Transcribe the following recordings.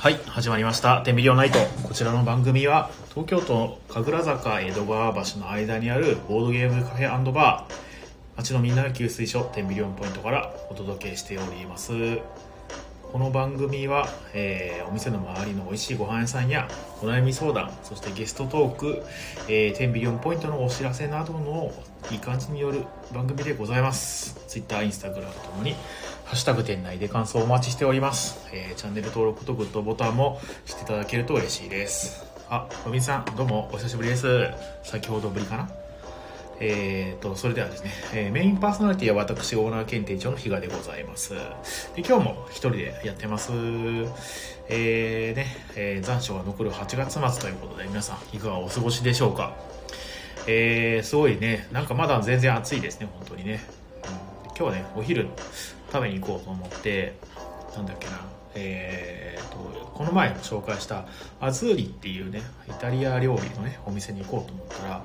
はい始まりました「テンビリオンナイト」こちらの番組は東京都神楽坂江戸川橋の間にあるボードゲームカフェバー。町のみんなの給水所テンビリオンポイントからお届けしております。この番組は、えーお店の周りの美味しいご飯屋さんやお悩み相談そしてゲストトーク、えー、テンビリオンポイントのお知らせなどのいい感じによる番組でございます。Twitter、Instagram ともにハッシュタグ店内で感想をお待ちしております、えーチャンネル登録とグッドボタンもしていただけると嬉しいですあ、のびさんどうもお久しぶりです先ほどぶりかな？えー、と、それではですね、えーメインパーソナリティは私、オーナー検定長の比嘉でございます。で、今日も一人でやってます。えー、ね、えー残暑が残る8月末ということで、皆さん、いかがお過ごしでしょうか？えー、すごいね、なんかまだ全然暑いですね、本当にね。今日はね、お昼食べに行こうと思って、なんだっけな、えー、と、この前紹介したアズーリっていうね、イタリア料理のね、お店に行こうと思ったら、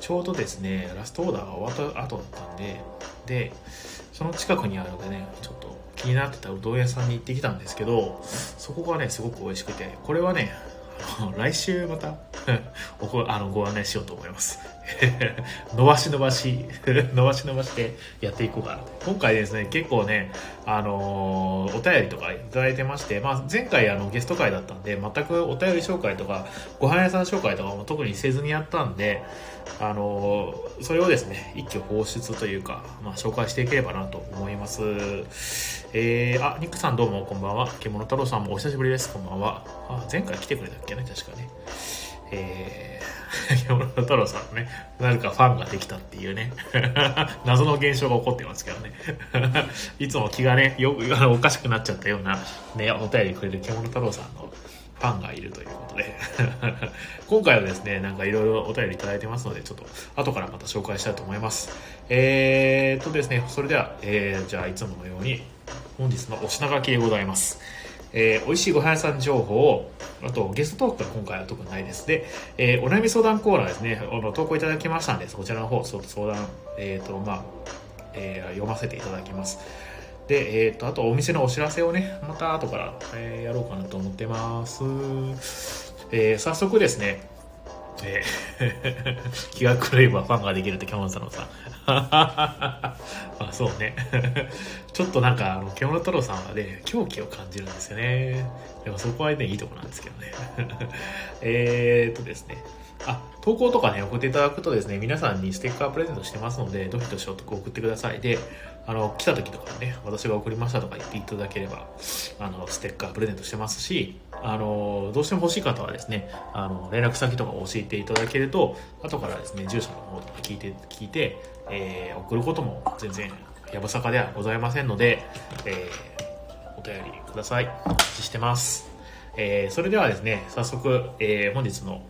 ちょうどですね、ラストオーダーが終わった後だったんで、で、その近くにあるのでね、ちょっと気になってたうどん屋さんに行ってきたんですけど、そこがね、すごく美味しくて、これはね、来週また おこあのご案内しようと思います。伸ばし伸ばし、伸ばし伸ばしてやっていこうかな。今回ですね、結構ね、あのーお便りとかいただいてまして、まあ、前回あのゲスト会だったんで、全くお便り紹介とか、ご飯屋さん紹介とかも特にせずにやったんで、あのそれをですね、一挙放出というか、まあ、紹介していければなと思います。えー、あ、ニックさんどうもこんばんは。獣太郎さんもお久しぶりです。こんばんは。あ、前回来てくれたっけね、確かね。えー、山田太郎さんのね、何かファンができたっていうね、謎の現象が起こってますけどね。いつも気がね、よあのおかしくなっちゃったような、ね、お便りくれる獣太郎さんのファンがいるということで、今回はですね、なんかいろいろお便りいただいてますので、ちょっと後からまた紹介したいと思います。えーっとですね、それでは、えー、じゃあいつものように、本日のお品書きでございます。えー美味しいご飯屋さん情報を、あとゲストトークが今回は特にないです。で、えーお悩み相談コーナーですね、あの投稿いただきましたんで、そちらの方、相談、えっ、と、まあ、えー読ませていただきます。で、えっ、と、あとお店のお知らせをね、また後から、えーやろうかなと思ってます。えー早速ですね、えー 気が狂えばファンができるってキャモン太郎さん。あ、そうね。ちょっとなんか、あの、獣太郎さんはね、狂気を感じるんですよね。でもそこはね、いいとこなんですけどね。えーっとですね。あ、投稿とかね、送っていただくとですね、皆さんにステッカープレゼントしてますので、どしどし送ってください。で、あの、来た時とかね、私が送りましたとか言っていただければ、あの、ステッカープレゼントしてますし、あの、どうしても欲しい方はですね、あの、連絡先とかを教えていただけると、後からですね、住所の方とか聞いて、聞いて、えー送ることも全然やぶさかではございませんので、えーお便りください。お待ちしてます。えーそれではですね、早速、えー本日の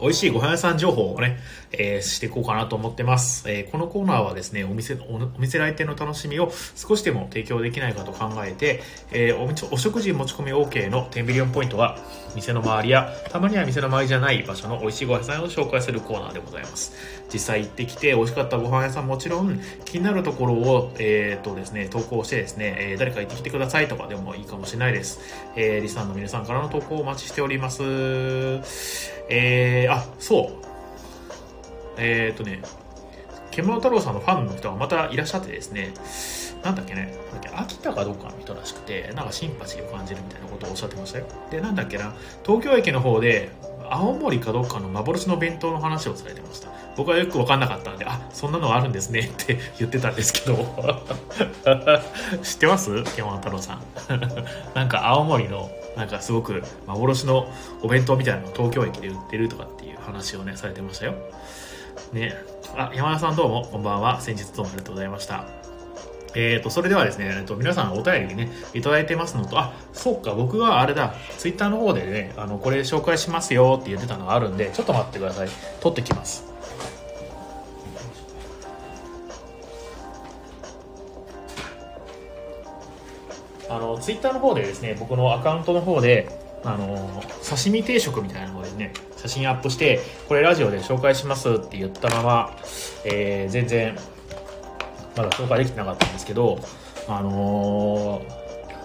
美味しいご飯屋さん情報をね、えーしていこうかなと思ってます。えーこのコーナーはですね、お店の、お店来店の楽しみを少しでも提供できないかと考えて、えーおお食事持ち込み OK の10ビリオンポイントは、店の周りや、たまには店の周りじゃない場所の美味しいご飯屋さんを紹介するコーナーでございます。実際行ってきて美味しかったご飯屋さんもちろん、気になるところを、えーとですね、投稿してですね、え誰か行ってきてくださいとかでもいいかもしれないです。えーリスナーの皆さんからの投稿をお待ちしております。えー、あ、そう。えーとね、獣太郎さんのファンの人がまたいらっしゃってですね、なんだっけね、なんだっけ秋田かどっかの人らしくて、なんかシンパシーを感じるみたいなことをおっしゃってましたよ。で、なんだっけな、東京駅の方で、青森かどっかの幻の弁当の話をされてました。僕はよく分かんなかったんで、あ、そんなのがあるんですねって言ってたんですけど、知ってます？獣太郎さん。なんか青森の、なんかすごく幻のお弁当みたいなのを東京駅で売ってるとかっていう話をね、されてましたよ。ね。あ、山田さんどうも、こんばんは。先日どうもありがとうございました。えーと、それではですね、えっと、皆さんお便りね、いただいてますのと、あ、そうか、僕はあれだ、ツイッターの方でね、あの、これ紹介しますよって言ってたのがあるんで、ちょっと待ってください。取ってきます。あの、ツイッターの方でですね、僕のアカウントの方で、あの、刺身定食みたいなのでね、写真アップして、これラジオで紹介しますって言ったまま、えー全然、まだ紹介できてなかったんですけど、あの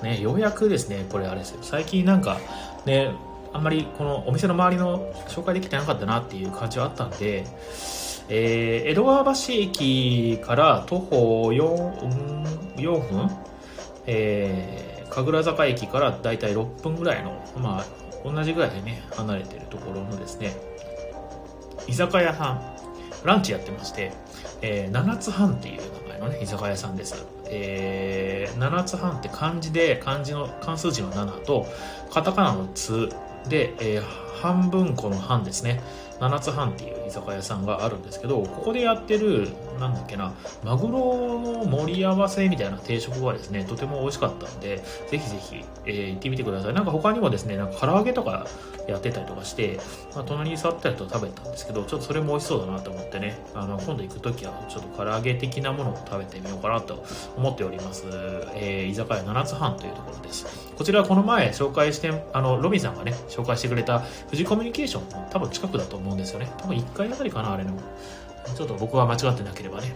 ーね、ようやくですね、これあれですよ。最近なんか、ね、あんまりこのお店の周りの紹介できてなかったなっていう感じはあったんで、えー、江戸川橋駅から徒歩 4, 4分、えー、神楽坂駅からだいたい6分ぐらいの、まあ、同じぐらいでね、離れてるところのですね、居酒屋さん、ランチやってまして、えー、七つ半っていう名前のね、居酒屋さんです。えー、七つ半って漢字で、漢字の、漢数字の7と、カタカナのつで、えー、半分この半ですね。七つ半っていう居酒屋さんがあるんですけど、ここでやってる、なんだっけな、マグロの盛り合わせみたいな定食がですね、とても美味しかったんで、ぜひぜひ、えー、行ってみてください。なんか他にもですね、なんか唐揚げとかやってたりとかして、まあ、隣に座ったりと食べたんですけど、ちょっとそれも美味しそうだなと思ってね、あの、今度行くときはちょっと唐揚げ的なものを食べてみようかなと思っております。えー、居酒屋七つ半というところです。こちらはこの前紹介して、あの、ロビンさんがね、紹介してくれた富士コミュニケーション多分近くだと思うんですよね。多分1回あたりかな、あれの。ちょっと僕は間違ってなければね。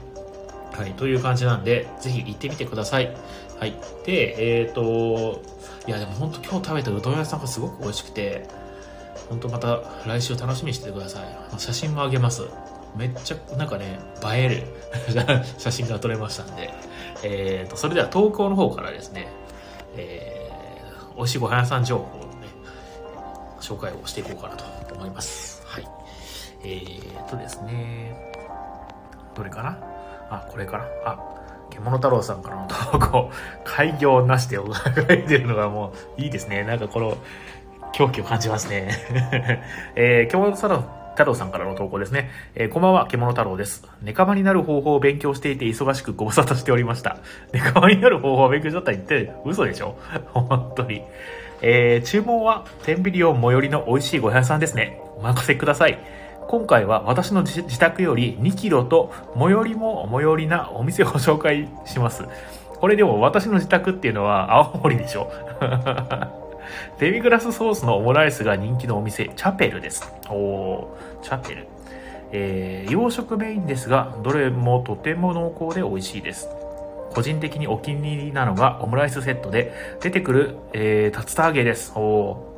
はい、という感じなんで、ぜひ行ってみてください。はい。で、えっ、ー、と、いやでも本当今日食べたうどん屋さんがすごく美味しくて、本当また来週楽しみにしててください。写真もあげます。めっちゃなんかね、映える 写真が撮れましたんで、えーと、それでは東京の方からですね、えー、美味しいご飯屋さん情報、紹介をしていこうかなと思います。はい。えーとですね、どれかな？あ、これかな？あ、獣太郎さんからの投稿、開業なしで書いてるのがもういいですね。なんかこの、狂気を感じますね。えー、獣太郎太郎さんからの投稿ですね。えー、こんばんは、獣太郎です。ネカマになる方法を勉強していて忙しくご無沙汰しておりました。ネカマになる方法を勉強しちゃったら言って嘘でしょ？本当に。えー、注文は、天秤リオン最寄りの美味しいご屋さんですね。お任せください。今回は私の自宅より2キロと最寄りも最寄りなお店をご紹介します。これでも私の自宅っていうのは青森でしょ デミグラスソースのオムライスが人気のお店、チャペルです。おー、チャペル。えー、洋食メインですが、どれもとても濃厚で美味しいです。個人的にお気に入りなのがオムライスセットで、出てくる、えー、竜田揚げです。おー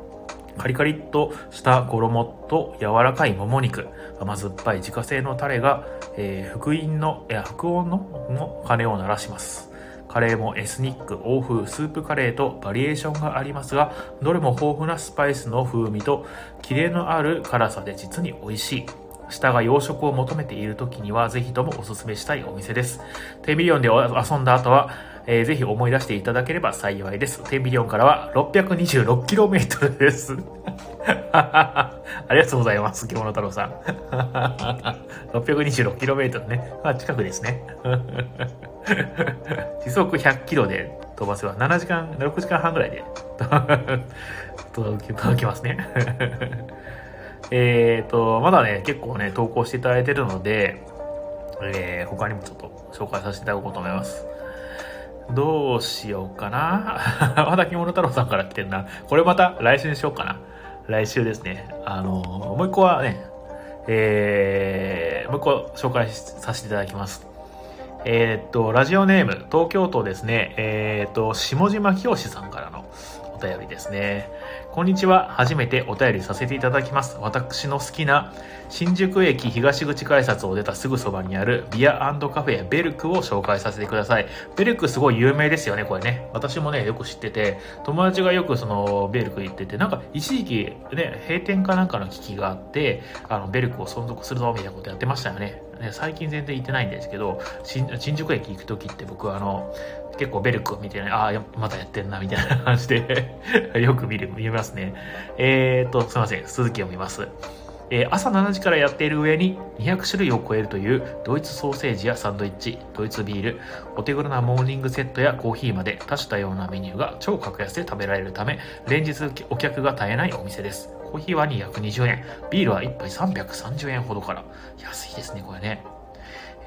カリカリっとした衣と柔らかいもも肉、甘酸っぱい自家製のタレが、えー、福音の、いや、福音のの鐘を鳴らします。カレーもエスニック、欧風、スープカレーとバリエーションがありますが、どれも豊富なスパイスの風味と、キレのある辛さで実に美味しい。舌が洋食を求めている時には、ぜひともおすすめしたいお店です。テンビリオンで遊んだ後は、えー、ぜひ思い出していただければ幸いです。テンビリオンからは 626km です。ありがとうございます、獣太郎さん。626km ね。まあ、近くですね。時速100キロで飛ばせば7時間、6時間半ぐらいで届きますね。えっと、まだね、結構ね、投稿していただいてるので、えー、他にもちょっと紹介させていただこうと思います。どうしようかな まだ着物太郎さんから来てるな。これまた来週にしようかな。来週ですね。あのもう一個はね、えー、もう一個紹介させていただきます。えー、っと、ラジオネーム、東京都ですね、えー、っと、下島清さんからのお便りですね。こんにちは。初めてお便りさせていただきます。私の好きな新宿駅東口改札を出たすぐそばにあるビアカフェベルクを紹介させてください。ベルクすごい有名ですよね、これね。私もね、よく知ってて、友達がよくそのベルク行ってて、なんか一時期ね、閉店かなんかの危機があって、あの、ベルクを存続するぞみたいなことやってましたよね。ね最近全然行ってないんですけど、新宿駅行く時って僕はあの、結構ベルクみたいな、ああ、またやってんな、みたいな感じで よく見る、見ますね。えー、っと、すいません、続きを見ます。えー、朝7時からやっている上に200種類を超えるというドイツソーセージやサンドイッチ、ドイツビール、お手頃なモーニングセットやコーヒーまで多種多様なメニューが超格安で食べられるため、連日お客が絶えないお店です。コーヒーは220円、ビールは1杯330円ほどから。安いですね、これね。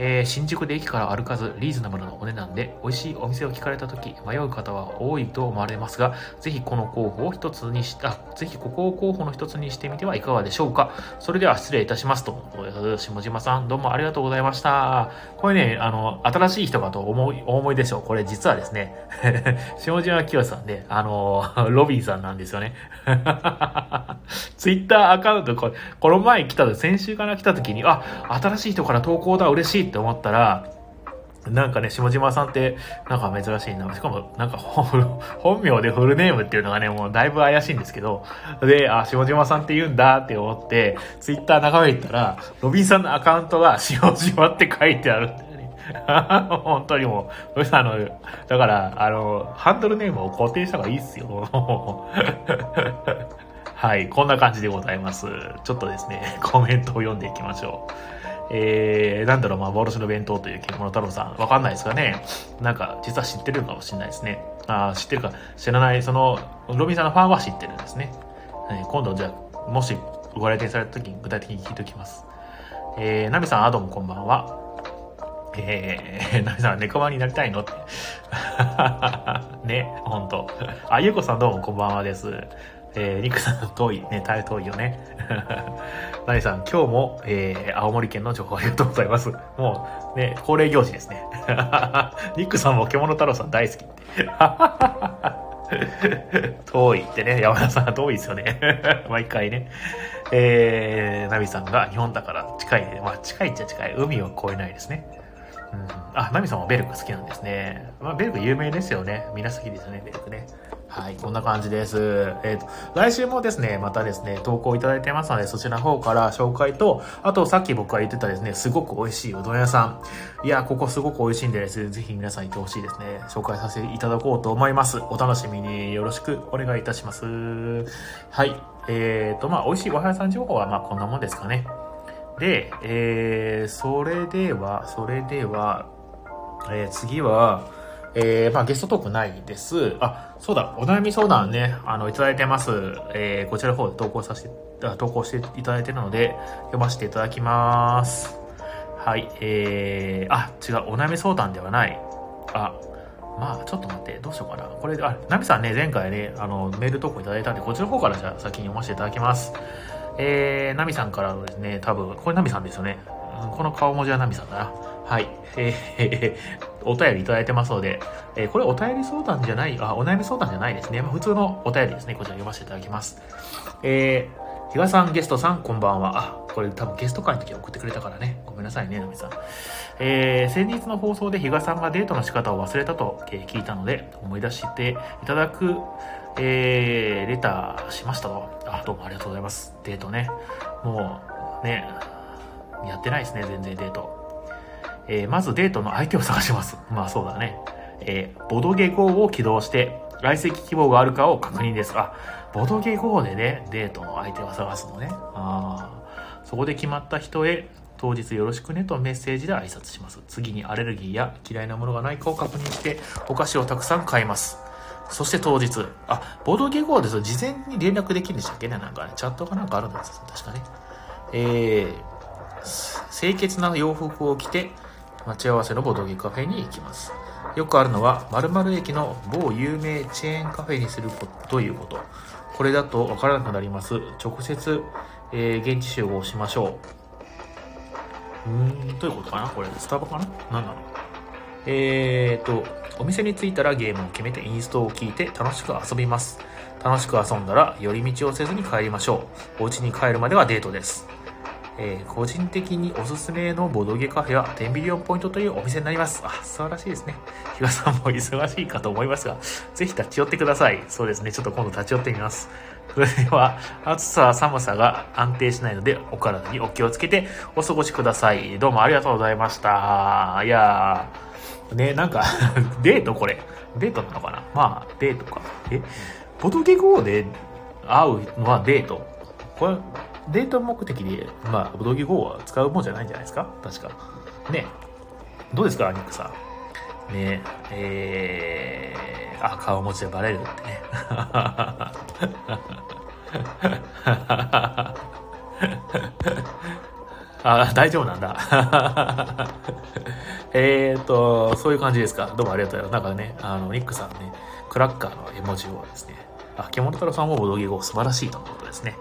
えー、新宿で駅から歩かずリーズナブルなお値段で美味しいお店を聞かれた時迷う方は多いと思われますが、ぜひこの候補を一つにし、あ、ぜひここを候補の一つにしてみてはいかがでしょうか。それでは失礼いたしますと。下島さん、どうもありがとうございました。これね、あの、新しい人かと思い、お思いでしょう。これ実はですね、下島清さんで、あの、ロビーさんなんですよね。ツイッターアカウント、これ、この前来た、先週から来た時に、あ、新しい人から投稿だ、嬉しいって思ったら、なんかね、下島さんって、なんか珍しいな。しかも、なんか本名でフルネームっていうのがね、もうだいぶ怪しいんですけど、で、あ、下島さんって言うんだって思って、ツイッター眺めてたら、ロビンさんのアカウントが下島って書いてあるんだよね。本当にもう、あの、だから、あの、ハンドルネームを固定した方がいいっすよ。はい、こんな感じでございます。ちょっとですね、コメントを読んでいきましょう。えー、なんだろう、幻の弁当という獣太郎さん、わかんないですかねなんか、実は知ってるかもしれないですね。あ知ってるか、知らない、その、ロビンさんのファンは知ってるんですね。えー、今度、じゃあ、もしご来店された時に具体的に聞いておきます。えー、ナミさん、アドもこんばんは。えー、ナミさん、猫間になりたいの？って。ね、ほんと。あ、ゆうこさんどうもこんばんはです。えー、リクさん遠い、ね、大遠いよね。ナリさん、今日も、えー、青森県の情報ありがとうございます。もう、ね、恒例行事ですね。ニックさんも獣太郎さん大好きって。遠いってね、山田さん遠いですよね。毎回ね。えー、ナミさんが日本だから近い、まあ近いっちゃ近い。海を越えないですね。うん、あ、ナミさんもベルク好きなんですね。まあ、ベルク有名ですよね。みんな好きですよね、ベルクね。はい、こんな感じです。えっ、ー、と、来週もですね、またですね、投稿いただいてますので、そちらの方から紹介と、あとさっき僕が言ってたですね、すごく美味しいうどん屋さん。いや、ここすごく美味しいんでですね、ぜひ皆さん行ってほしいですね。紹介させていただこうと思います。お楽しみによろしくお願いいたします。はい。えっ、ー、と、まあ、美味しいご飯屋さん情報は、まあ、こんなもんですかね。で、えー、それでは、それでは、えー、次は、えー、まあゲストトークないです。あ、そうだ、お悩み相談ね、あの、いただいてます。えー、こちらの方で投稿させて、投稿していただいてるので、読ませていただきます。はい、えー、あ、違う、お悩み相談ではない。あ、まあ、ちょっと待って、どうしようかな。これ、あ、ナミさんね、前回ね、あの、メール投稿いただいたんで、こっちの方からじゃあ先に読ませていただきます。えー、ナミさんからのですね、多分、これナミさんですよね。この顔文字はナミさんだな。はい。えー、お便りいただいてますので、えー、これお便り相談じゃない、あ、お悩み相談じゃないですね。まあ、普通のお便りですね。こちら読ませていただきます。えー、比嘉さん、ゲストさん、こんばんは。あ、これ多分ゲスト会の時送ってくれたからね。ごめんなさいね、ナミさん。えー、先日の放送で比嘉さんがデートの仕方を忘れたと、え、聞いたので、思い出していただく、えー、レターしましたと。あ、どうもありがとうございます。デートね。もう、ね、やってないですね、全然デート。えー、まずデートの相手を探します。まあそうだね。えー、ボドゲ GO を起動して、来席希望があるかを確認ですが、ボドゲ GO でね、デートの相手を探すのね。ああそこで決まった人へ、当日よろしくねとメッセージで挨拶します。次にアレルギーや嫌いなものがないかを確認して、お菓子をたくさん買います。そして当日、あ、ボドゲ GO ですと事前に連絡できるんでしたっけね？なんかね、チャットかなんかあるんです確かね。えー、清潔な洋服を着て、待ち合わせのボドゲカフェに行きます。よくあるのは、〇〇駅の某有名チェーンカフェにするこということ。これだとわからなくなります。直接、えー、現地集合しましょう。うーん、どういうことかなこれ、スタバかな？何なの？えーと、お店に着いたらゲームを決めてインストを聞いて楽しく遊びます。楽しく遊んだら寄り道をせずに帰りましょう。お家に帰るまではデートです。えー、個人的におすすめのボドゲカフェはテンビリオンポイントというお店になります。あ、素晴らしいですね。比嘉さんも忙しいかと思いますが、ぜひ立ち寄ってください。そうですね。ちょっと今度立ち寄ってみます。それでは、暑さ、寒さが安定しないので、お体にお気をつけてお過ごしください。どうもありがとうございました。いやー、ね、なんか デートこれ。デートなのかな？まあ、デートか。え？ボドゲ GO で会うのはデートこれ、デート目的で、まあ、ボドゲ GO は使うもんじゃないんじゃないですか？確か。ね。どうですかアニックさん？ねえー、あ、顔文字でバレるってね。あ、大丈夫なんだ。えっと、そういう感じですか？どうもありがとうございます。なんかね、あの、ニックさんね、クラッカーの絵文字をですね、あ、獣太郎さんもボドゲ語素晴らしいとのことですね。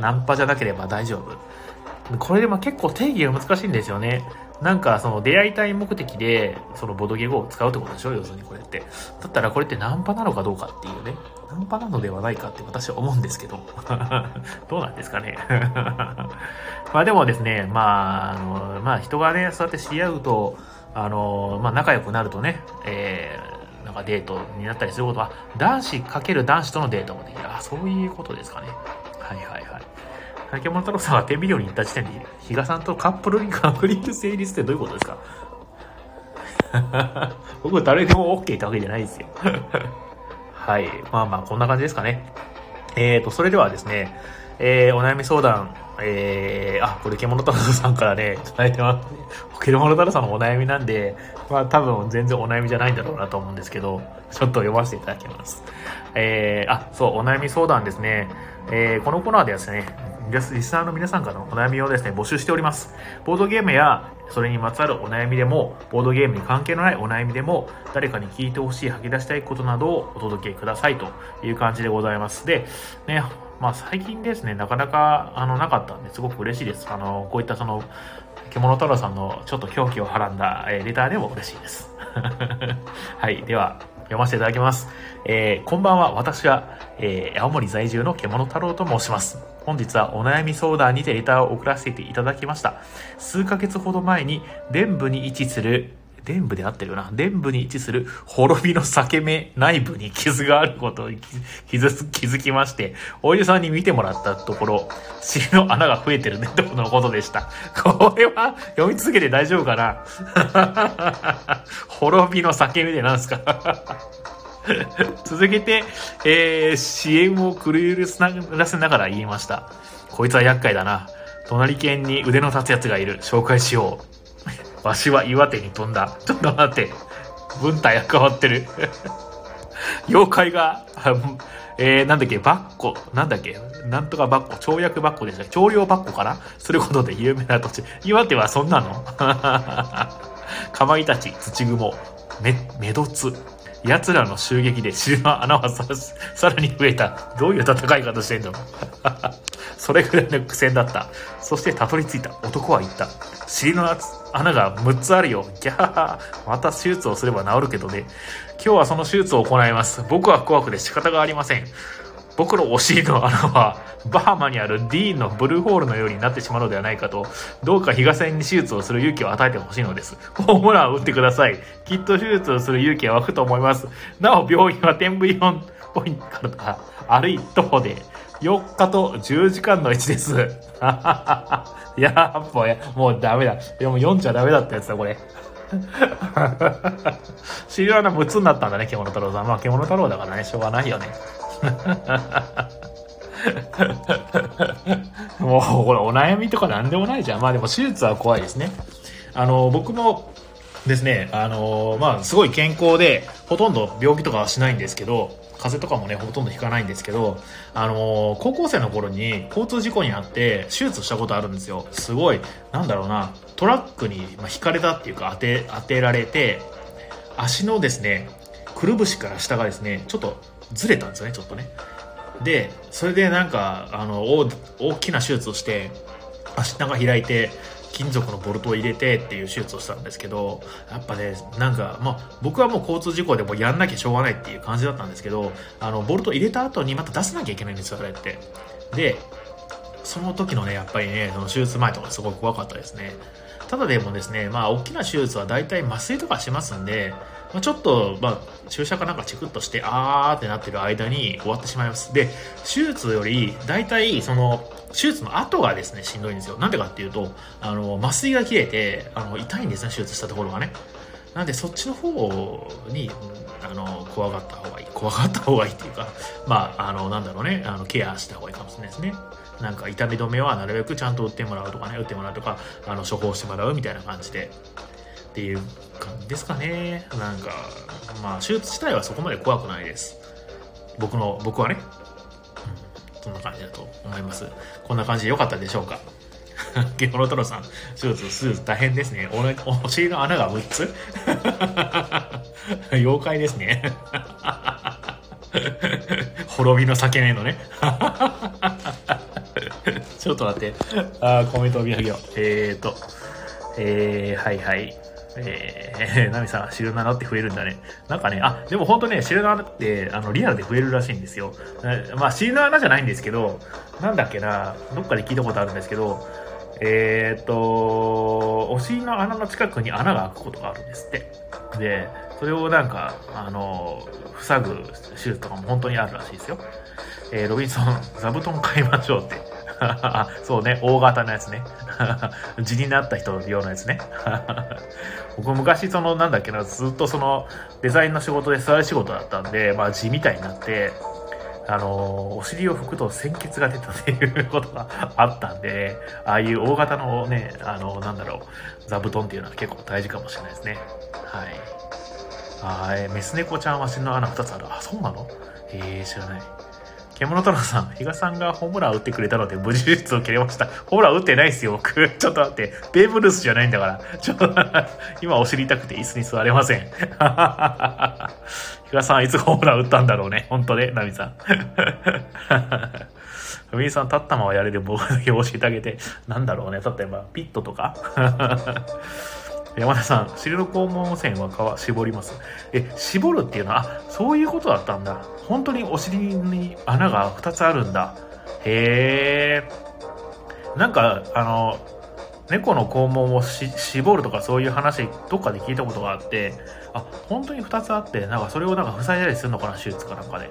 ナンパじゃなければ大丈夫。これでも結構定義が難しいんですよね。なんかその出会いたい目的でそのボドゲ語を使うってことでしょ？要するにこれって。だったらこれってナンパなのかどうかっていうね。ナンパなのではないかって私は思うんですけど。どうなんですかね。まあでもですね、まあ、あの、まあ人がね、そうやって知り合うと、あの、まあ仲良くなるとね、えー、なんかデートになったりすることは、男子かける男子とのデートもできる。あ、そういうことですかね。はいはいはい。竹本太郎さんは手ビデオに行った時点で、比嘉さんとカップルに確立成立ってどういうことですか？僕誰でも OK ってわけじゃないですよはい。まあまあ、こんな感じですかね。えーと、それではですね、えー、お悩み相談、えー、あ、これ、獣太郎さんからね、いただいてますね。獣太郎さんのお悩みなんで、まあ多分全然お悩みじゃないんだろうなと思うんですけど、ちょっと読ませていただきます。えー、あ、そう、お悩み相談ですね。えー、このコーナーではですね、リスナーの皆さんからのお悩みをですね、募集しております。ボードゲームやそれにまつわるお悩みでも、ボードゲームに関係のないお悩みでも、誰かに聞いてほしい、吐き出したいことなどをお届けくださいという感じでございます。で、ね、まあ最近ですね、なかなかあのなかったんですごく嬉しいです。あの、こういったその、獣太郎さんのちょっと狂気をはらんだ、えー、レターでも嬉しいです。はい、では、読ませていただきます。えー、こんばんは、私は、えー、青森在住の獣太郎と申します。本日はお悩み相談にてレターを送らせていただきました。数ヶ月ほど前に、伝部に位置する伝部であってるよな。伝部に位置する滅びの裂け目内部に傷があることに気づきまして、おじさんに見てもらったところ、尻の穴が増えてるね、とのことでした。これは読み続けて大丈夫かな？滅びの裂け目でなんすか？続けて、えー、支援を狂いらせながら言いました。こいつは厄介だな。隣県に腕の立つ奴がいる。紹介しよう。わしは岩手に飛んだ。ちょっと待って。文体が変わってる。妖怪が、えー、なんだっけ、バッコ、なんだっけ、なんとかバッコ、跳躍バッコでした長領バッコかなすることで有名な土地。岩手はそんなの かまいたち、土雲、め、めどつ、奴らの襲撃で尻の穴はささらに増えた。どういう戦い方してんの？それぐらいの苦戦だった。そしてたどり着いた。男は言った。尻の穴が6つあるよ。ギャー。また手術をすれば治るけどね。今日はその手術を行います。僕は怖くて仕方がありません。僕のお尻の穴はバハマにあるディーンのブルーホールのようになってしまうのではないかとどうか日傘に手術をする勇気を与えてほしいのです。ホームランを打ってください。きっと手術をする勇気は湧くと思います。なお病院は天部4ポイントから歩い徒歩で4日と10時間の位置です。やっぱもうダメだ。でも読んじゃダメだったやつだこれ。尻穴6つになったんだね獣太郎さん。まあ獣太郎だからねしょうがないよね。もうこれお悩みとか何でもないじゃん。まあでも手術は怖いですね。あの、僕もですね、あの、まあすごい健康で、ほとんど病気とかはしないんですけど、風邪とかもね、ほとんどひかないんですけど、あの高校生の頃に交通事故にあって手術したことあるんですよ。すごい、なんだろうな、トラックに引かれたっていうか当て、当てられて、足のですね、くるぶしから下がですね、ちょっとずれたんですよね、ちょっとね。で、それでなんか、あの、大きな手術をして、足が開いて、金属のボルトを入れてっていう手術をしたんですけど、やっぱね、なんか、まあ、僕はもう交通事故でもやんなきゃしょうがないっていう感じだったんですけど、あの、ボルト入れた後にまた出さなきゃいけないんですよ、あれって。で、その時のね、やっぱりね、その手術前とかすごい怖かったですね。ただでもですね、まあ、大きな手術は大体麻酔とかしますんで、まあ、ちょっと、まあ、注射かなんかチクッとして、あーってなってる間に終わってしまいます。で、手術より、大体、その、手術の後がですね、しんどいんですよ。なんでかっていうと、あの、麻酔が切れて、あの、痛いんですね、手術したところがね。なんで、そっちの方に、あの、怖がった方がいい。怖がった方がいいっていうか、まあ、あの、なんだろうね、あの、ケアした方がいいかもしれないですね。なんか痛み止めはなるべくちゃんと打ってもらうとかね、打ってもらうとか、あの、処方してもらうみたいな感じで。っていう感じですかね。なんか、まあ、手術自体はそこまで怖くないです。僕の、僕はね。うん、そんな感じだと思います。こんな感じでよかったでしょうか。ゲホロトロさん、手術、手術大変ですね。おお尻の穴が6つ？妖怪ですね。滅びの裂け目のね。ちょっと待って。あコメントを見上げよう。えーと、えー、はいはい。えー、ナミさん、汁の穴って増えるんだね。なんかね、あ、でも本当ね、汁の穴って、あの、リアルで増えるらしいんですよ。まあ、汁の穴じゃないんですけど、なんだっけな、どっかで聞いたことあるんですけど、えー、っと、お尻の穴の近くに穴が開くことがあるんですって。で、それをなんか、あの、塞ぐ手術とかも本当にあるらしいですよ。えー、ロビンソン、座布団買いましょうって。そうね、大型のやつね。地になった人用のやつね。僕昔そのなんだっけな、ずっとそのデザインの仕事で座り仕事だったんで、まあ地みたいになって、あの、お尻を拭くと鮮血が出たっていうことがあったんで、ああいう大型のね、あの、なんだろう、座布団っていうのは結構大事かもしれないですね。はい。あえメス猫ちゃんは死の穴2つある。あ、そうなの？えー、知らない。獣太郎さん、比嘉さんがホームラン打ってくれたので無事術を切れました。ホームラン打ってないっすよ、僕。ちょっと待って。ベーブルースじゃないんだから。ちょっと、今お尻痛くて椅子に座れません。比嘉さんいつホームラン打ったんだろうね。本当ね、ナミさん。ふみさん、立ったままやれる僕だけ教えてあげて、なんだろうね。例えば、ピットとか山田さん、汁の肛門線は皮絞ります。え、絞るっていうのは、あ、そういうことだったんだ。本当にお尻に穴が2つあるんだ。へえ。なんか、あの、猫の肛門を絞るとかそういう話どっかで聞いたことがあって、あ、本当に2つあって、なんかそれをなんか塞いだりするのかな、手術かなんかで。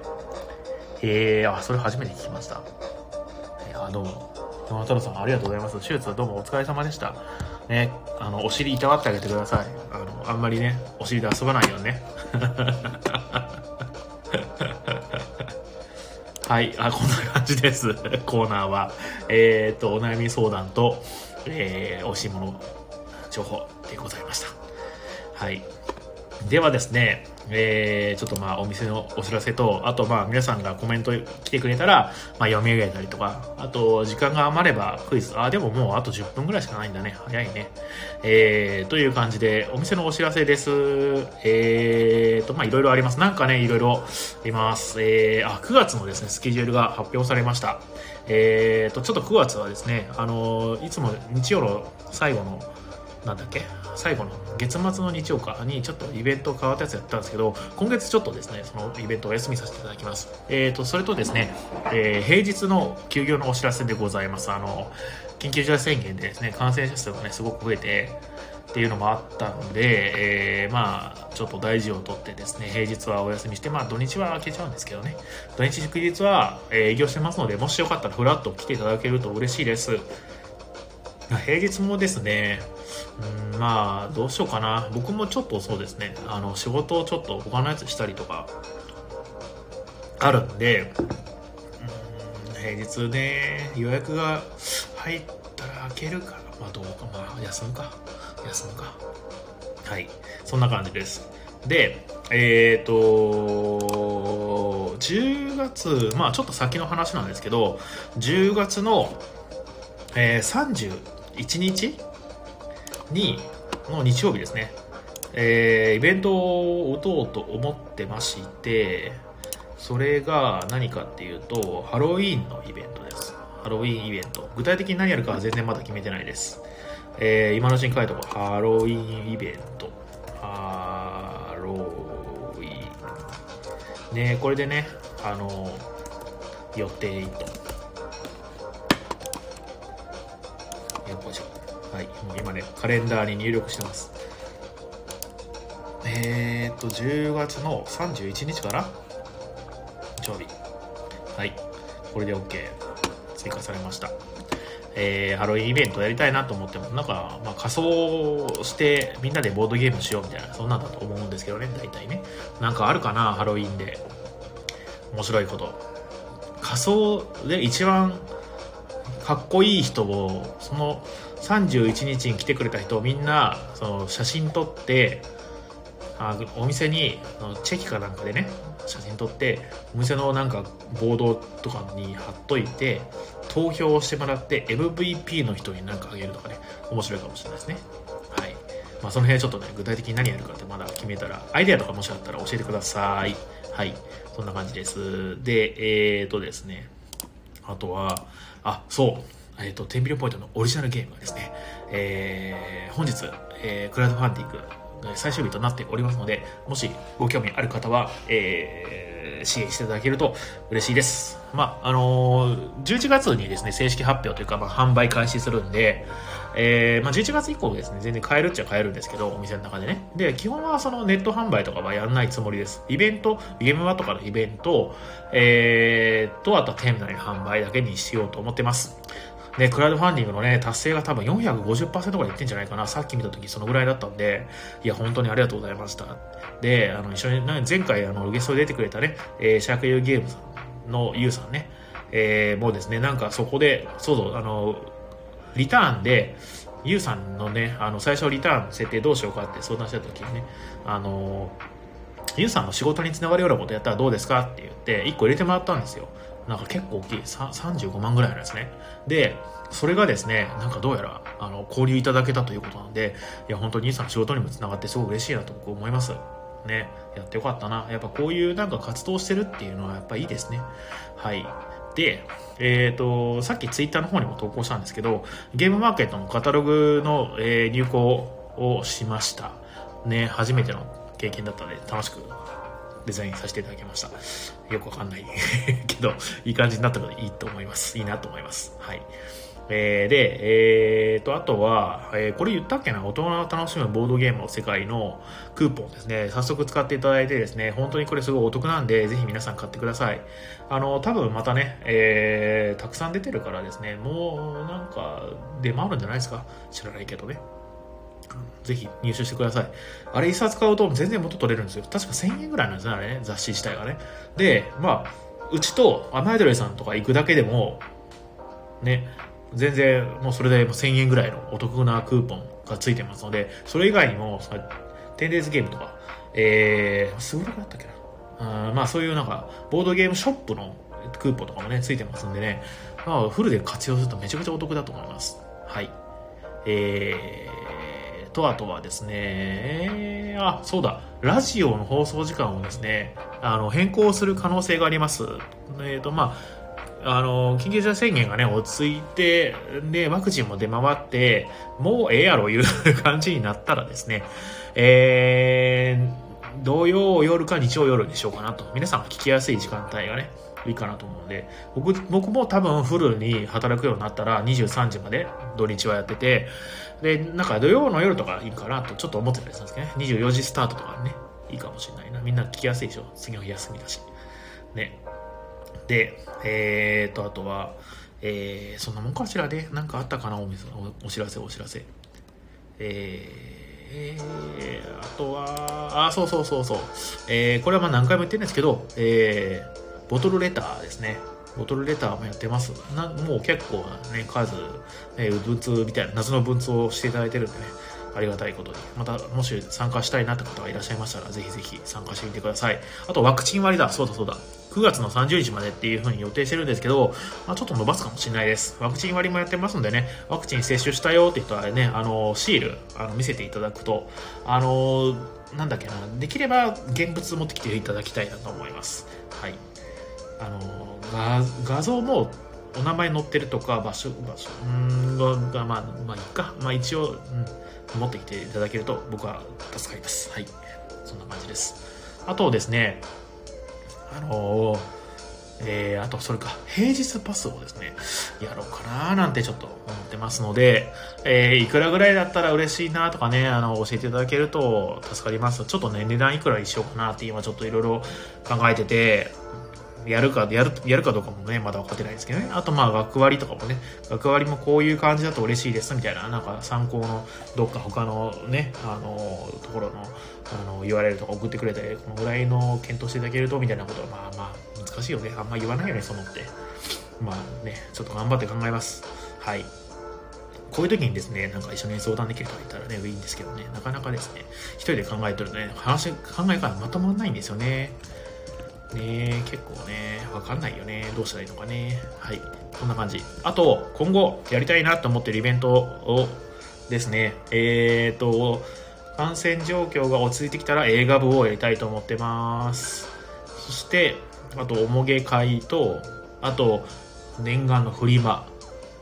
へえ、あ、それ初めて聞きました。いや、どうも。山太郎さん、ありがとうございます。手術はどうもお疲れ様でした。ね、あの、お尻いたわってあげてください。あの、あんまりね、お尻で遊ばないようにね。はい、あ、こんな感じです。コーナーは。えっ、と、お悩み相談と、えー、美味しいもの情報でございました。はい。ではですね、えー、ちょっとまあお店のお知らせと、あとまあ皆さんがコメント来てくれたら、まあ読み上げたりとか、あと時間が余ればクイズ、あ、でももうあと10分ぐらいしかないんだね。早いね。えー、という感じで、お店のお知らせです。えーと、まあいろいろあります。なんかね、いろいろあります。えー、あ、9月のですね、スケジュールが発表されました。えーと、ちょっと9月はですね、あの、いつも日曜の最後のなんだっけ？最後の月末の日曜かにちょっとイベント変わったやつやったんですけど、今月ちょっとですね、そのイベントお休みさせていただきます。えっ、ー、と、それとですね、えー、平日の休業のお知らせでございます。あの、緊急事態宣言でですね、感染者数がね、すごく増えて、っていうのもあったので、えー、まあ、ちょっと大事をとってですね、平日はお休みして、まあ、土日は開けちゃうんですけどね、土日祝日は営業してますので、もしよかったらフラッと来ていただけると嬉しいです。平日もですね、うん、まあ、どうしようかな。僕もちょっとそうですね、あの、仕事をちょっと他のやつしたりとか、あるんで、うん、平日ね、予約が入ったら開けるから、まあどうか、まあ休むか。休むか。はい。そんな感じです。で、えっ、ー、と、10月、まあちょっと先の話なんですけど、10月の、えー、1日？に、の日曜日ですね、えー、イベントを打とうと思ってまして、それが何かっていうと、ハロウィーンのイベントです。ハロウィーンイベント。具体的に何やるかは全然まだ決めてないです。えー、今のうちに書いておこう。ハロウィーンイベント。ハロウィーン。ねこれでね、あの、予定と。よいしょ。はい、もう今ね、カレンダーに入力してます。えー、っと、10月の31日かな？日曜日。はい、これで OK。追加されました。えー、ハロウィンイベントやりたいなと思っても、なんか、まあ、仮装してみんなでボードゲームしようみたいな、そんなんだと思うんですけどね、大体ね。なんかあるかな、ハロウィンで。面白いこと。仮装で一番かっこいい人を、その31日に来てくれた人をみんなその写真撮ってあお店にチェキかなんかでね写真撮ってお店のなんかボードとかに貼っといて投票をしてもらって MVP の人に何かあげるとかね、面白いかもしれないですね。はい。まあ、その辺ちょっとね、具体的に何やるかってまだ決めたら、アイデアとかもしあったら教えてください。はい。そんな感じです。で、えーとですね、あとは、あ、そう。えっ、ー、と、テンビリオンポイントのオリジナルゲームがですね、えー、本日、えー、クラウドファンディング最終日となっておりますので、もしご興味ある方は、えー、支援していただけると嬉しいです。まあ、あのー、11月にですね、正式発表というか、まあ、販売開始するんで、えー、まあ、11月以降ですね、全然買えるっちゃ買えるんですけど、お店の中でね。で、基本はそのネット販売とかはやらないつもりです。イベント、ゲームマとかのイベント、えー、と、あとは店内の販売だけにしようと思ってます。で、クラウドファンディングのね、達成が多分450%ぐらいいってんじゃないかな。さっき見た時そのぐらいだったんで、いや、本当にありがとうございました。で、あの、一緒に、前回、あの、ゲストで出てくれたね、えー、シャークユーゲームさんのユウさんね、えー、もうですね、なんかそこで、そうそう、あの、リターンで、ユウさんのね、あの、最初リターン設定どうしようかって相談した時にね、あの、ユウさんの仕事につながるようなことやったらどうですかって言って、1個入れてもらったんですよ。なんか結構大きい。35万ぐらいのやつね。でそれがですねなんかどうやらあの交流いただけたということなんでいや本当に兄さんの仕事にもつながってすごく嬉しいなと僕思います。ね。やってよかったな。やっぱこういうなんか活動してるっていうのはやっぱいいですね。はい、でえっ、ー、と、さっきツイッターの方にも投稿したんですけど、ゲームマーケットのカタログの、えー、入稿をしました。ね、初めての経験だったので楽しくデザインさせていただきました。よくわかんないけど、いい感じになったのでいいと思います。いいなと思います。はい。えー、で、えーと、あとは、えー、これ言ったっけな、大人が楽しむボードゲームの世界のクーポンですね、早速使っていただいてですね、本当にこれすごいお得なんで、ぜひ皆さん買ってください。あの、多分またね、えー、たくさん出てるからですね、もうなんか出回るんじゃないですか？知らないけどね。ぜひ入手してください。あれ一冊買うと全然元取れるんですよ。確か1000円ぐらいなんですね、あれね、雑誌自体がね。で、まあ、うちとアマイドレさんとか行くだけでも、ね、全然もうそれで1000円ぐらいのお得なクーポンがついてますので、それ以外にも、テンデイズゲームとか、えー、すぐらくだったっけな。あまあそういうなんか、ボードゲームショップのクーポンとかもね、ついてますんでね、まあ、フルで活用するとめちゃくちゃお得だと思います。はい。えー、と、あとはですね、あ、そうだ、ラジオの放送時間をですね、あの、変更する可能性があります。えっ、ー、と、まあ、あの、緊急事態宣言がね、落ち着いて、で、ワクチンも出回って、もうええやろいう感じになったらですね、えー、土曜夜か日曜夜にしようかなと。皆さん聞きやすい時間帯がね、いいかなと思うので、僕、僕も多分フルに働くようになったら23時まで土日はやってて、で、なんか土曜の夜とかいいかなとちょっと思ってたりするんですけどね。24時スタートとかね、いいかもしれないな。みんな聞きやすいでしょ。次の日休みだし。ね。で、えーと、あとは、えー、そんなもんかしらね。なんかあったかなお水お知らせ、お知らせ。えー、あとは、あ、そうそうそうそう。えー、これはまあ何回も言ってるんですけど、えー、ボトルレターですね。ボトルレターもやってます。なもう結構ね、数、ね、文通みたいな、夏の文通をしていただいてるんでね、ありがたいことに。また、もし参加したいなって方がいらっしゃいましたら、ぜひぜひ参加してみてください。あと、ワクチン割りだ。そうだそうだ。9月の30日までっていう風に予定してるんですけど、まあ、ちょっと伸ばすかもしれないです。ワクチン割もやってますんでね、ワクチン接種したよって人はね、あの、シール、あの、見せていただくと、あの、なんだっけな、できれば現物持ってきていただきたいなと思います。はい。あの画画像もお名前載ってるとか場所場所うんがまあまあいいかまあ一応、うん、持ってきていただけると僕は助かりますはいそんな感じですあとですねあのえー、あとそれか平日パスをですねやろうかななんてちょっと思ってますので、えー、いくらぐらいだったら嬉しいなとかねあの教えていただけると助かります。ちょっとね値段いくらにしようかなって今ちょっといろいろ考えててやるか、やる、やるかどうかもね、まだ分かってないですけどね。あとまあ、学割とかもね、学割もこういう感じだと嬉しいですみたいな、なんか参考のどっか他のね、あの、ところの、あの、言われるとか送ってくれて、このぐらいの検討していただけると、みたいなことは、まあまあ、難しいよね。あんま言わないよね、そのって。まあね、ちょっと頑張って考えます。はい。こういう時にですね、なんか一緒に相談できる人がいたらね、いいんですけどね、なかなかですね、一人で考えてるとね、話、考え方まとまらないんですよね。ね結構ね、わかんないよね。どうしたらいいのかね。はい。こんな感じ。あと、今後やりたいなと思ってるイベントをですね、えっ、ー、と、感染状況が落ち着いてきたら映画部をやりたいと思ってます。そして、あと、おもげ会と、あと、念願のフリマ。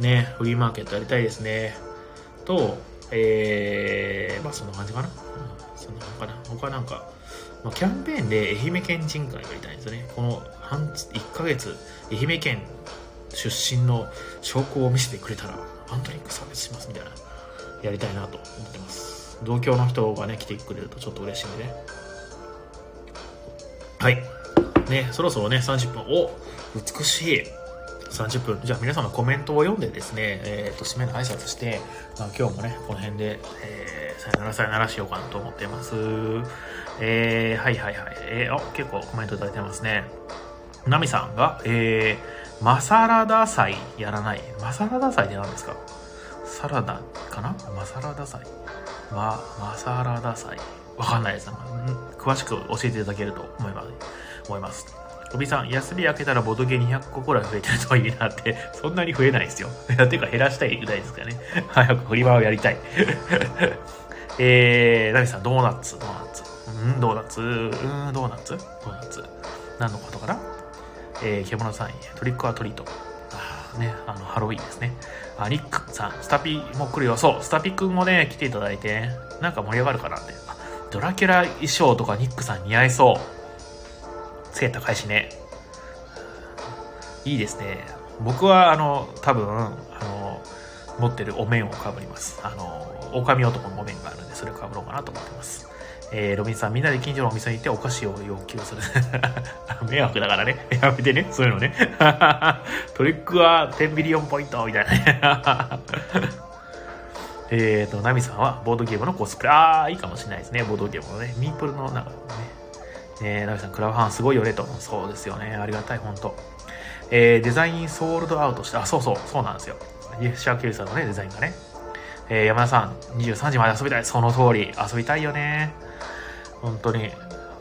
ね、フリーマーケットやりたいですね。と、えー、まあそんな感じかな。うん、そんな感じかな。他なんか、まあ、キャンペーンで愛媛県人会やりたんですよね。この半1ヶ月、愛媛県出身の証拠を見せてくれたら、アントリックサービスしますみたいな、やりたいなと思ってます。同郷の人がね、来てくれるとちょっと嬉しいんでね。はい。ね、そろそろね、30分。お美しい。30分。じゃあ皆さんのコメントを読んでですね、えっ、ー、と、締めの挨拶して、まあ、今日もね、この辺で、えー、さよならさよならしようかなと思ってます。えー、はいはいはい。えー、あ、結構コメントいただいてますね。ナミさんが、えー、マサラダ祭やらない。マサラダ祭って何ですか？サラダかな？マサラダ祭。ま、マサラダ祭。わかんないです。詳しく教えていただけると思います。思います。おびさん、休み明けたらボドゲ200個くらい増えてるといいなって、そんなに増えないですよ。ていうか減らしたいぐらいですかね。早くフリマをやりたい。えー、ナミさん、ドーナツ、ドーナツ。うん、ドーナツ、うん、ドーナツ、ドーナツ。何のことかな？えー、獣さん、トリックアトリート。あね、あの、ハロウィンですね。あ、ニックさん、スタピも来るよ。そう、スタピくんもね、来ていただいて、なんか盛り上がるかなって。ドラキュラ衣装とかニックさん似合いそう。つけた返しね。いいですね。僕は、あの、多分、あの、持ってるお面をかぶります。あの、狼男のお面があるんで、それかぶろうかなと思ってます。えー、ロビンさん、みんなで近所のお店に行ってお菓子を要求する。迷惑だからね。やめてね。そういうのね。トリックは10ビリオンポイントみたいなね。えっと、ナミさんはボードゲームのコスプレ。ああ、いいかもしれないですね。ボードゲームのね。ミープルの中のね。えー、ナビさん、クラファンすごいよねと。そうですよね。ありがたい、本当えー、デザインソールドアウトして、あ、そうそう、そうなんですよ。リフシャーケルさんのね、デザインがね。えー、山田さん、23時まで遊びたい。その通り、遊びたいよね。本当に。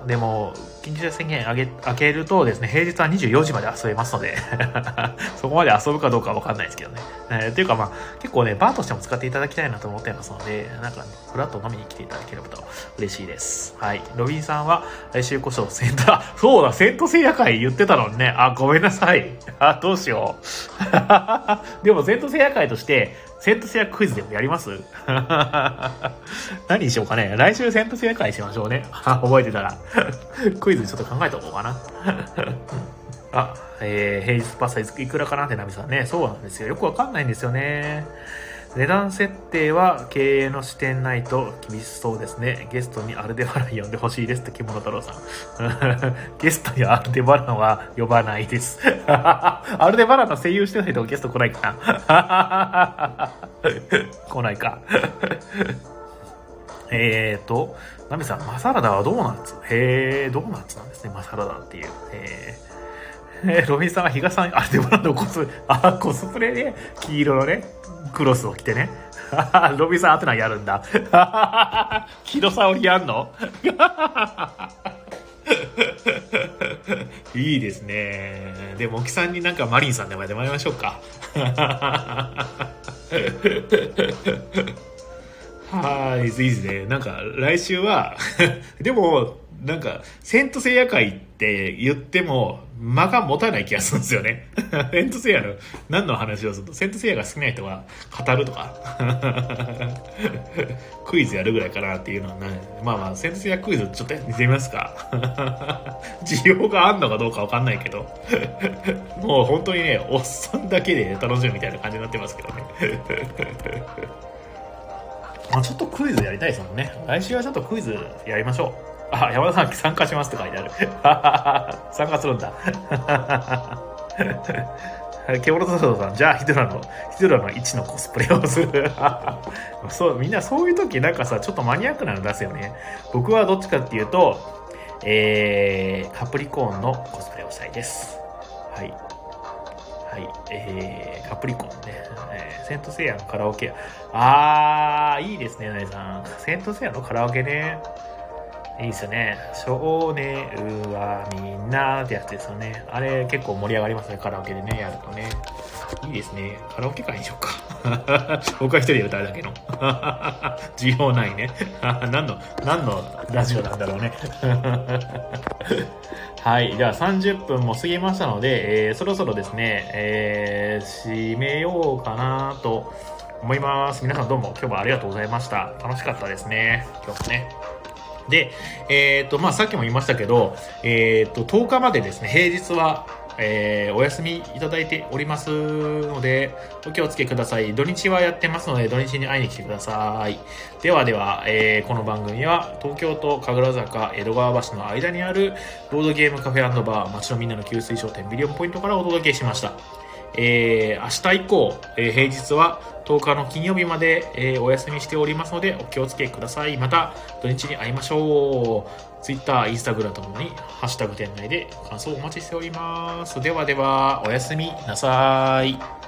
でも、緊急事態宣言上げ開けるとですね、平日は24時まで遊べますので そこまで遊ぶかどうかわかんないですけどね。えー、っていうかまあ、結構ね、バーとしても使っていただきたいなと思ってますので、なんか、フラット飲みに来ていただければと嬉しいです。はい。ロビンさんは、来週こそセンター、そうだ、セントセイヤ会言ってたのにね、あ、ごめんなさい。あ、どうしよう。でも、セントセイヤ会として、セントセアクイズでもやります？何にしようかね。来週セントセア会しましょうね。覚えてたら。クイズちょっと考えておこうかな。あ、えー、平日パスタいくらかな？ってナミさんね。そうなんですよ。よくわかんないんですよね。値段設定は経営の視点ないと厳しそうですね。ゲストにアルデバラン呼んでほしいですって木物太郎さん。ゲストにアルデバランは呼ばないです。アルデバランの声優してないとゲスト来ないかな 来ないか。えーと、ナミさん、マサラダはドーナツへえ、ドーナツなんですね、マサラダっていう。えー、えー、ロビンさんは比嘉さん、あ、デバランのコス、あ、コスプレで、黄色のね、クロスを着てね。ロビンさんアテナやるんだ。キロサオリやんの？いいですね。でも、沖さんになんかマリンさんでもやってもらいましょうか。はい、いいですね。なんか、来週はでも、なんか、セントセイヤ会って言っても、間が持たない気がするんですよね。セントセイヤの、何の話をすると、セントセイヤが好きな人は語るとか、クイズやるぐらいかなっていうのはね、まあまあ、セントセイヤクイズちょっとやってみますか。需要があんのかどうかわかんないけど、もう本当にね、おっさんだけで楽しむみたいな感じになってますけどね。まあちょっとクイズやりたいですもんね。来週はちょっとクイズやりましょう。あ、山田さん参加しますって書いてある。参加するんだ。ケボロトソさん、じゃあヒドラの、ヒドラの1のコスプレをする。そう、みんなそういう時なんかさ、ちょっとマニアックなの出すよね。僕はどっちかっていうと、えー、カプリコーンのコスプレをしたいです。はい。はい。えー、カプリコーンね。えー、セントセイヤのカラオケ。あー、いいですね、ナイさん。セントセイヤのカラオケね。いいですよね。少年はみんなってやつですよね。あれ結構盛り上がりますね、カラオケでね、やるとね。いいですね。カラオケ会にしようか。僕は一人で歌うだけの。需要ないね。何の、何のラジオなんだろうね。はい。では30分も過ぎましたので、えー、そろそろですね、えー、締めようかなと思います。皆さんどうも今日もありがとうございました。楽しかったですね。今日もね。で、えっ、ー、と、まあ、さっきも言いましたけど、えっ、ー、と、10日までですね、平日は、えー、お休みいただいておりますので、お気をつけください。土日はやってますので、土日に会いに来てください。ではでは、えー、この番組は、東京都神楽坂江戸川橋の間にある、ボードゲームカフェバー、街のみんなの給水商店ビリオンポイントからお届けしました。えー、明日以降、えー、平日は10日の金曜日まで、えー、お休みしておりますのでお気をつけください。また土日に会いましょう。Twitter、Instagram ともにハッシュタグ店内で感想をお待ちしております。ではでは、おやすみなさい。